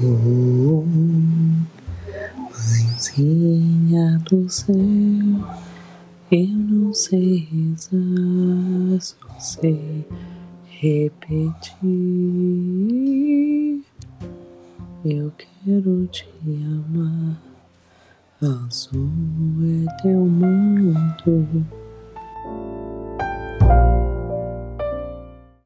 Oh, mãezinha do céu, eu não sei rezar, só sei repetir. Eu quero te amar, azul é teu manto